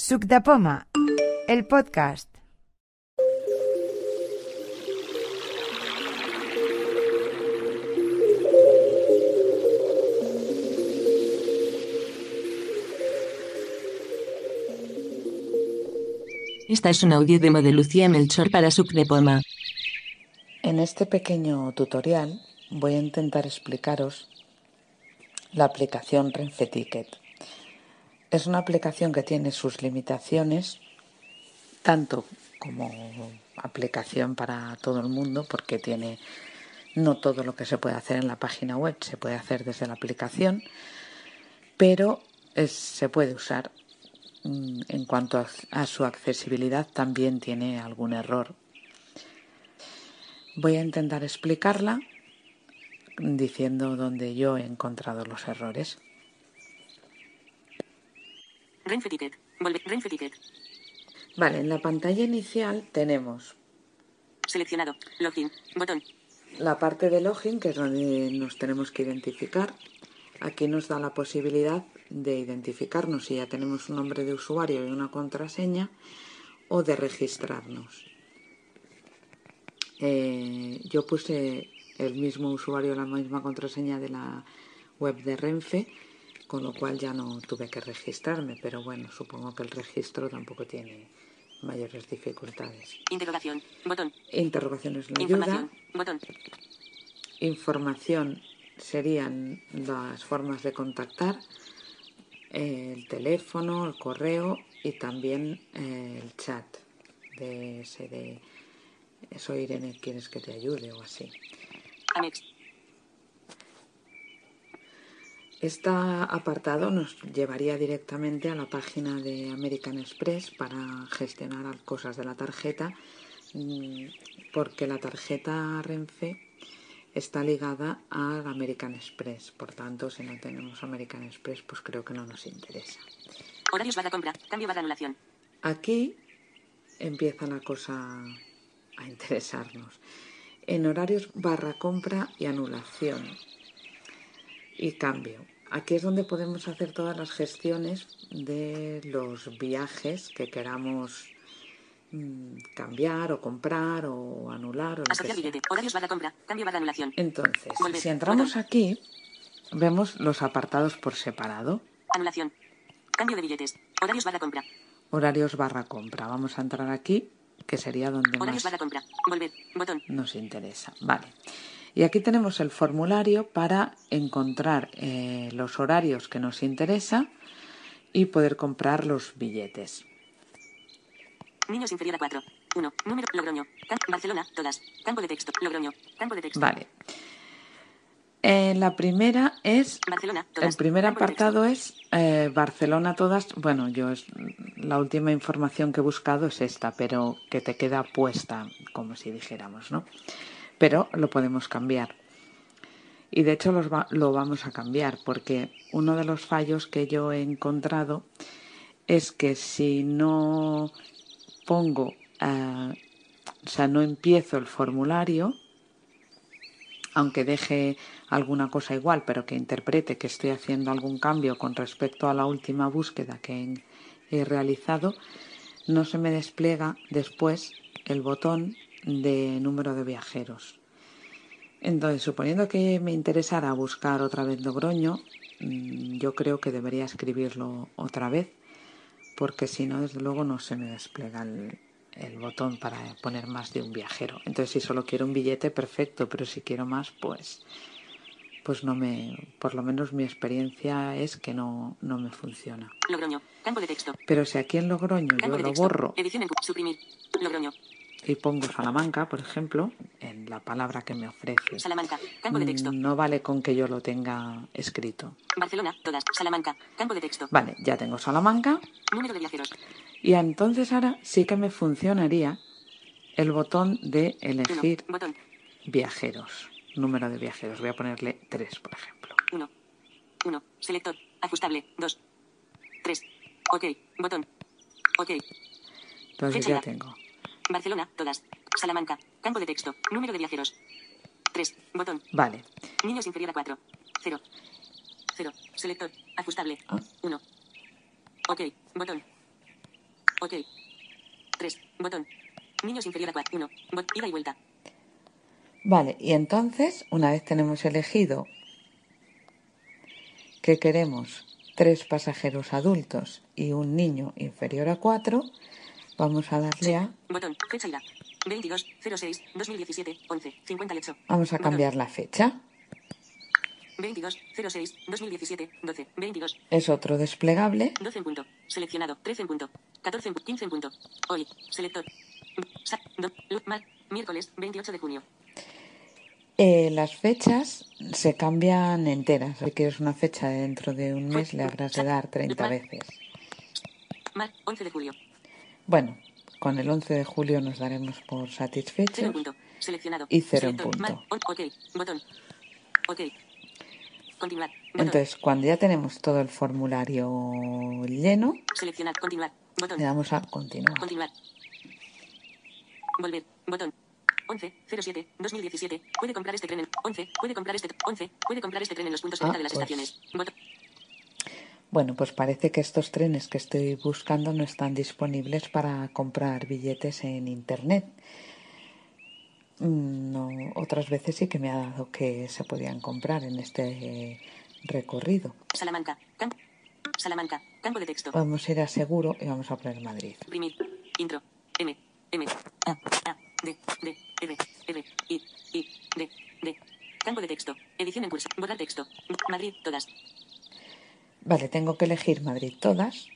Suc de Poma, el podcast. Esta es un audio demo de Lucía Melchor para Suc de Poma. En este pequeño tutorial voy a intentar explicaros la aplicación Renfe Ticket. Es una aplicación que tiene sus limitaciones, tanto como aplicación para todo el mundo, porque tiene no todo lo que se puede hacer en la página web, se puede hacer desde la aplicación, pero se puede usar. Mm, En cuanto a, a su accesibilidad, también tiene algún error. Voy a intentar explicarla diciendo dónde yo he encontrado los errores. Renfe Ticket. Volver. Renfe Ticket. Vale, en la pantalla inicial tenemos Seleccionado. Login. Botón. la parte de login, que es donde nos tenemos que identificar. Aquí nos da la posibilidad de identificarnos si ya tenemos un nombre de usuario y una contraseña o de registrarnos. Eh, yo puse el mismo usuario, la misma contraseña de la web de Renfe, con lo cual ya no tuve que registrarme, pero bueno, supongo que el registro tampoco tiene mayores dificultades. Interrogación. Botón. Interrogaciones la ayuda. Información. Botón. Información serían las formas de contactar, eh, el teléfono, el correo y también eh, el chat de ese de soy Irene, ¿quieres que te ayude? o así. Este apartado nos llevaría directamente a la página de American Express para gestionar cosas de la tarjeta, mm, porque la tarjeta Renfe está ligada al American Express. Por tanto, si no tenemos American Express, pues creo que no nos interesa. Horarios barra compra. Cambio barra anulación. Aquí empieza la cosa a interesarnos. En horarios barra compra y anulación y cambio. Aquí es donde podemos hacer todas las gestiones de los viajes que queramos mm, cambiar o comprar o anular o Asociar billete. Horarios barra compra. Cambio barra anulación. Entonces, Volver. si entramos Botón. aquí, vemos los apartados por separado. Anulación. Cambio de billetes. Horarios barra compra. Horarios barra compra. Vamos a entrar aquí, que sería donde Horarios más barra compra. Volver. Botón. nos interesa. Vale. Y aquí tenemos el formulario para encontrar eh, los horarios que nos interesa y poder comprar los billetes. Niños inferior a 4. 1. Número. Logroño. Barcelona. Todas. Campo de texto. Logroño. Campo de texto. Vale. Eh, la primera es Barcelona. Todas. El primer Campo apartado es eh, Barcelona todas. Bueno, yo es la última información que he buscado es esta, pero que te queda puesta, como si dijéramos, ¿no? Pero lo podemos cambiar. Y de hecho lo vamos a cambiar porque uno de los fallos que yo he encontrado es que si no pongo, eh, o sea, no empiezo el formulario, aunque deje alguna cosa igual, pero que interprete que estoy haciendo algún cambio con respecto a la última búsqueda que he, he realizado, no se me despliega después el botón de número de viajeros. Entonces, suponiendo que me interesara buscar otra vez Logroño, mm, yo creo que debería escribirlo otra vez, porque si no, desde luego no se me despliega el, el botón para poner más de un viajero. Entonces, si solo quiero un billete, perfecto, pero si quiero más, pues, pues no me, por lo menos mi experiencia es que no, no me funciona. Logroño. Campo de texto. Pero si aquí en Logroño Campo yo lo borro Edición en Suprimir. Logroño. Y pongo Salamanca, por ejemplo, en la palabra que me ofrece, Salamanca. Campo de texto. no vale con que yo lo tenga escrito. Barcelona. Todas. Salamanca. Campo de texto. Vale, ya tengo Salamanca Número de viajeros. y entonces ahora sí que me funcionaría el botón de 1. elegir Botón. viajeros, número de viajeros. Voy a ponerle 3, por ejemplo. 1. 1. Selector. Ajustable. 2. 3. Ok. Botón. Ok. Entonces Fecha ya. tengo. Barcelona. Todas. Salamanca. Campo de texto. Número de viajeros. 3. Botón. Vale, Niños inferior a 4. 0. 0. Selector. Ajustable. Ah. 1. Ok. Botón. Ok. 3. Botón. Niños inferior a 4. 1. Bot. Ida y vuelta. Vale, y entonces, una vez tenemos elegido que queremos tres pasajeros adultos y un niño inferior a 4, vamos a darle a... Botón. Fecha ida. 22 06 2017 11 58. Vamos a cambiar la fecha. 22 06 2017 12 22 Es otro desplegable. 12 en punto. Seleccionado. 13 en punto. 14 en punto. 15 en punto. Hoy. Selector. Sa- do- mar- miércoles 28 de junio. Eh, las fechas se cambian enteras. Si quieres una fecha de dentro de un mes, le habrás de dar 30 veces. Mar 11 de julio. Bueno, con el 11 de julio nos daremos por 0 en satisfechos. punto. Seleccionado. Y cero en punto. Ok. Botón. Ok. Continuar. Botón. Entonces, cuando ya tenemos todo el formulario lleno, Seleccionar. Continuar. Botón. le damos a continuar. Continuar. Volver. Botón. 11 07 2017. Puede comprar este tren en 11. Puede comprar este 11. Puede comprar este tren en los puntos de Ah, venta de las pues. estaciones. Botón. Bueno, pues parece que estos trenes que estoy buscando no están disponibles para comprar billetes en internet. Mm, No, otras veces sí que me ha dado que se podían comprar en este recorrido. Salamanca. Salamanca. Campo de texto. Vamos a ir a seguro y vamos a poner Madrid. Imprimir. Intro. M. M. A. A. D. D. R. R. I. I. D. D. Campo de texto. Edición en curso. Borrar texto. Madrid. Todas. Vale, tengo que elegir Madrid todas,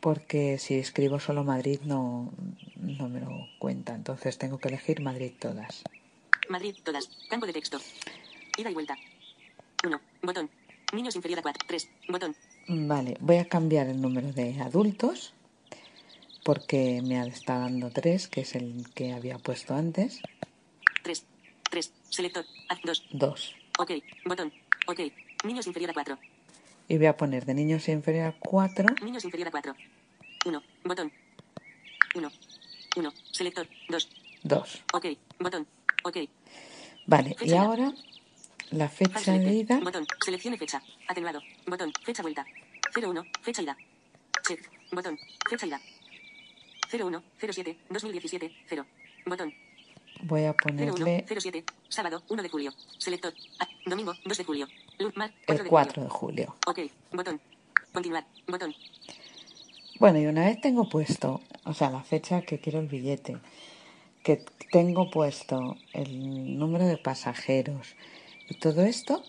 porque si escribo solo Madrid no, no me lo cuenta. Entonces tengo que elegir Madrid todas. Madrid. Todas. Campo de texto. Ida y vuelta. 1. Botón. Niños inferior a 4. 3. Botón. Vale, voy a cambiar el número de adultos, porque me está dando tres, que es el que había puesto antes. 3. 3. Selector. A. 2. Dos. Ok. Botón. Ok. Niños inferior a 4. Y voy a poner de niños inferior a cuatro, Niños inferior a 4. 1. Botón. 1. 1. Selector. 2. dos. Ok. Botón. Ok. Vale, y Fecha. ahora la fecha de ida. Botón. Seleccione fecha. Atenuado. Botón. Fecha vuelta. 01. Fecha ida. Check. Botón. Fecha ida. 01. 07. 2017. 0. Botón. Voy a 01. ponerle 07. Sábado. 1 de julio. Selector. A. Domingo. 2 de julio. Luz. Mar. 4 el de 4 julio. de julio. Ok. Botón. Continuar. Botón. Bueno, y una vez tengo puesto, o sea, la fecha que quiero el billete, que tengo puesto el número de pasajeros y todo esto,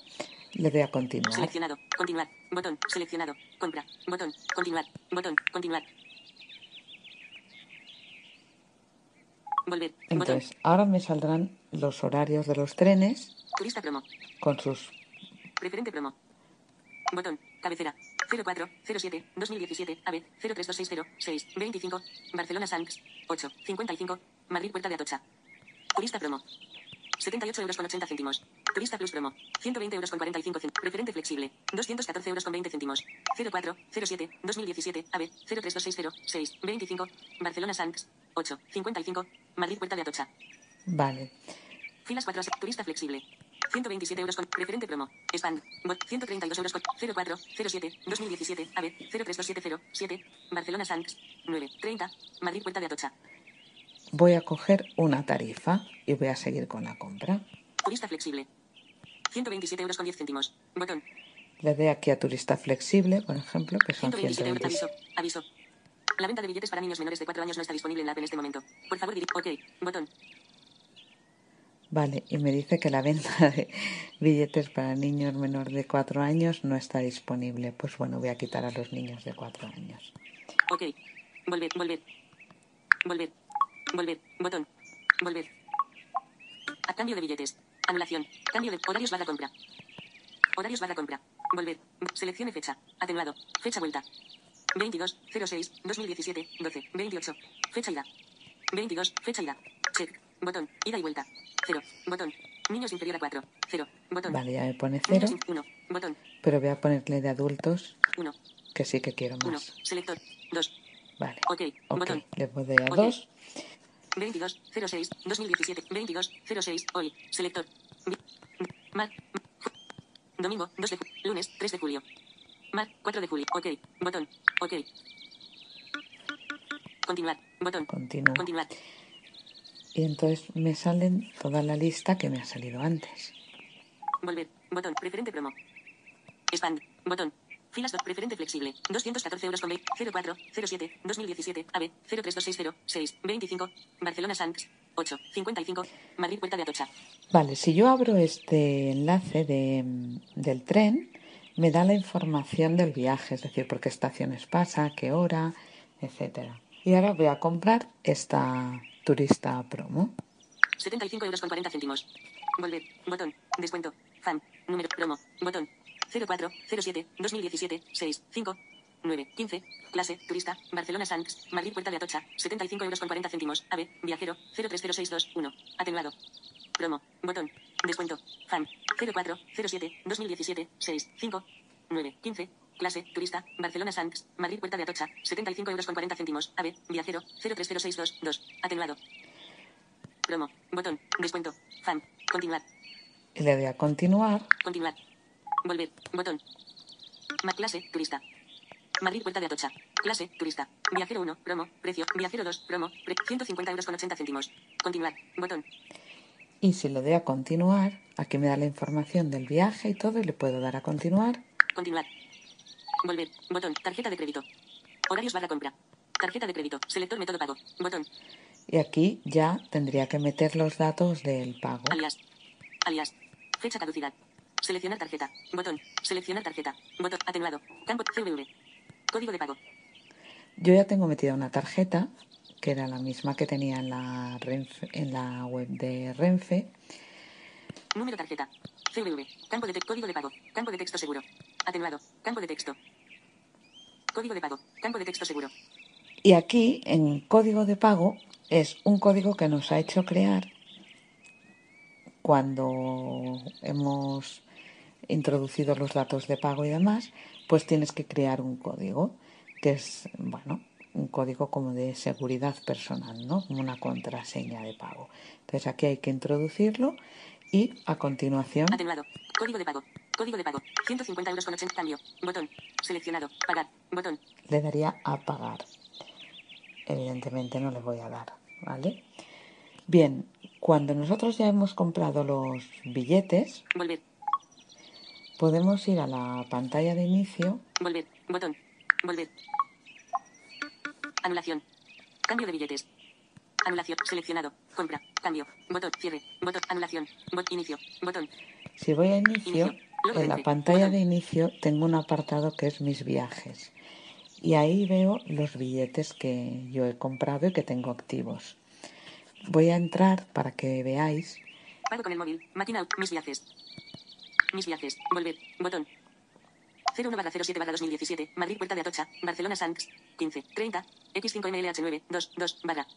le doy a continuar. Seleccionado. Continuar. Botón. Seleccionado. Compra. Botón. Continuar. Botón. Continuar. Volver. Botón. Entonces, ahora me saldrán los horarios de los trenes Turista promo. con sus... Preferente promo. Botón. Cabecera. 04 07 2017 AB 03260 6 25 Barcelona Sanks 8 55 Madrid Puerta de Atocha. Turista promo. 78 euros con 80 céntimos. Turista Plus promo. 120 euros con 45 céntimos. Preferente flexible. 214 euros con 20 céntimos. 04 07 2017 AB 03260 6 25 Barcelona Sanks 8 55 Madrid Puerta de Atocha. Vale. Filas 4 a turista flexible. 127 euros con preferente promo. Spam. Bot 132 euros con 04 07 2017 AB 032707 7 Barcelona Sanks 9 30 Madrid Puerta de Atocha. Voy a coger una tarifa y voy a seguir con la compra. Turista flexible. 127 euros con 10 céntimos. Botón. Le doy aquí a turista flexible, por ejemplo, que son 127 euros. 127. Aviso. Aviso. La venta de billetes para niños menores de 4 años no está disponible en la app en este momento. Por favor, dirige. Ok. Botón. Vale, y me dice que la venta de billetes para niños menor de 4 años no está disponible. Pues bueno, voy a quitar a los niños de 4 años. Ok. Volver, volver. Volver. Volver. Botón. Volver. A cambio de billetes. Anulación. Cambio de horarios barra compra. Horarios barra compra. Volver. Seleccione fecha. Atenuado. Fecha vuelta. 22 06 2017 12 28. Fecha ida. 22. Fecha ida. Check. Botón. Ida y vuelta. 0. Botón. Niños inferior a 4. 0. Botón. Vale, ya me pone 0, Niños 1. Botón. pero voy a ponerle de adultos 1. que sí que quiero 1. más. Selector. 2. Vale. Ok. Ok, Botón. le doy a Ok. 2. 22 06 2017 22 06 hoy selector mar domingo 2 de lunes 3 de julio mar 4 de julio ok botón ok Continuar. Botón. Continúo. Continuar. Y entonces me salen toda la lista que me ha salido antes. Volver. Botón. Preferente promo. Expand. Botón. Filas 2. Preferente flexible. 214 euros con 04 07 2017 AB 03260 6 25 Barcelona Sanks 8 55 Madrid Puerta de Atocha. Vale, si yo abro este enlace de, del tren, me da la información del viaje, es decir, por qué estaciones pasa, qué hora, etcétera. Y ahora voy a comprar esta turista promo. 75 euros con 40 céntimos. Volver. Botón. Descuento. Fan. Número. Promo. Botón. 04 07 2017 6 5 9 15 Clase. Turista. Barcelona Sanks. Madrid Puerta de Atocha. 75 euros con 40 céntimos. AB. Viajero. 030621. Atenuado. Promo. Botón. Descuento. Fan. 04 07 2017 6 5 9 15 Clase, turista, Barcelona Sanks, Madrid Puerta de Atocha, 75 euros con 40 céntimos. AB, viajero, 030622, atenuado. Promo, botón, descuento, fan, continuar, Y le doy a continuar. continuar. Volver, botón. Ma clase, turista. Madrid Puerta de Atocha. Clase, turista. Viajero 1, promo, precio, viajero 2, promo, pre 150 euros con 80 céntimos. Continuar, botón, Y si le doy a continuar, aquí me da la información del viaje y todo, y le puedo dar a continuar. continuar. Volver, botón, tarjeta de crédito. Horarios barra compra. Tarjeta de crédito, selector método pago, botón, Y aquí ya tendría que meter los datos del pago. Alias. Alias. Fecha caducidad. Seleccionar tarjeta. Botón. Seleccionar tarjeta. Botón. Atenuado. Campo CVV. Código de pago. Yo ya tengo metida una tarjeta, que era la misma que tenía en la, Renfe- en la web de Renfe. Número tarjeta. CVV. Campo de texto. Código de pago. Campo de texto seguro. Atenuado. Campo de texto. Código de pago. Campo de texto seguro. Y aquí, en código de pago, es un código que nos ha hecho crear cuando hemos introducido los datos de pago y demás, pues tienes que crear un código, que es, bueno, un código como de seguridad personal, ¿no? Como una contraseña de pago. Entonces aquí hay que introducirlo y a continuación Atenuado. Código de pago. Código de pago. 150 euros con 80 cambio. Botón. Seleccionado. Pagar. Botón. le daría a pagar. Evidentemente no le voy a dar, ¿vale? Bien, cuando nosotros ya hemos comprado los billetes, Volver. Podemos ir a la pantalla de inicio Volver. Botón. Volver. Anulación. Cambio de billetes. Anulación. Seleccionado. Compra. Cambio. Botón. Cierre. Botón. Anulación. Bot. Inicio. Botón. Si voy a inicio, Inicio. En la pantalla de inicio tengo un apartado que es mis viajes. Y ahí veo los billetes que yo he comprado y que tengo activos. Voy a entrar para que veáis. Pago con el móvil. Máquina. Mis viajes. Mis viajes. Volver. Botón. 01 barra 07 barra 2017. Madrid Puerta de Atocha. Barcelona Sanks. 15. 30. X5MLH9. 2. 2. Barra.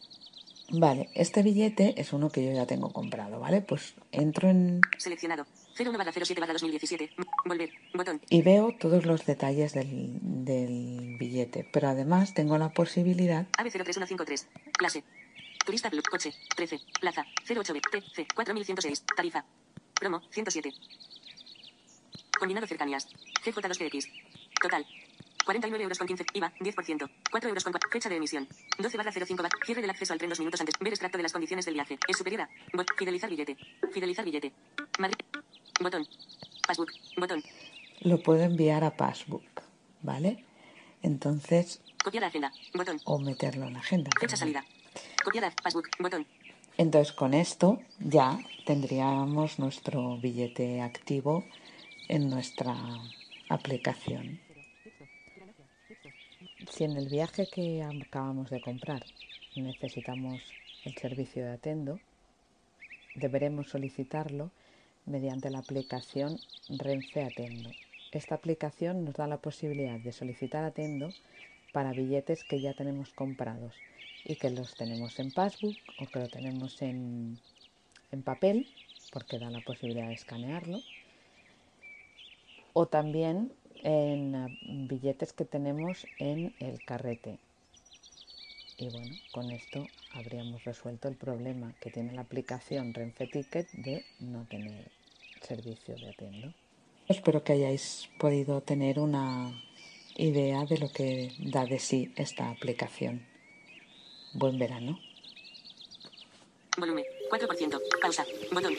Vale, este billete es uno que yo ya tengo comprado, ¿vale? Pues entro en Seleccionado. 01 barra 07 barra 2017. Volver. Botón. y veo todos los detalles del, del billete, pero además tengo la posibilidad AB 03153. Clase. Turista Club. Coche. 13. Plaza. 08B. TC. 4106. Tarifa. Promo. 107. Combinado cercanías. GJ2GX. Total. 49 euros con 15. IVA. 10%. 4 euros con cua- Fecha de emisión. 12 barra 05 barra. Cierre del acceso al tren dos minutos antes. Ver extracto de las condiciones del viaje. Es superior a. Bot. Fidelizar billete. Fidelizar billete. Madrid. Botón. Passbook. Botón. lo puedo enviar a Passbook, ¿vale? Entonces, Copiar a agenda. Botón. o meterlo en la agenda. Fecha salida. Copiar a Passbook. Botón. Entonces, con esto ya tendríamos nuestro billete activo en nuestra aplicación. Si en el viaje que acabamos de comprar necesitamos el servicio de Atendo, deberemos solicitarlo mediante la aplicación Renfe Atendo. Esta aplicación nos da la posibilidad de solicitar Atendo para billetes que ya tenemos comprados y que los tenemos en Passbook o que lo tenemos en, papel, porque da la posibilidad de escanearlo, o también en eh, billetes que tenemos en el carrete. Y bueno, con esto habríamos resuelto el problema que tiene la aplicación Renfe Ticket de no tener servicio de Atendo. Espero que hayáis podido tener una idea de lo que da de sí esta aplicación. Buen verano. Volumen. 4%. Pausa. Botón.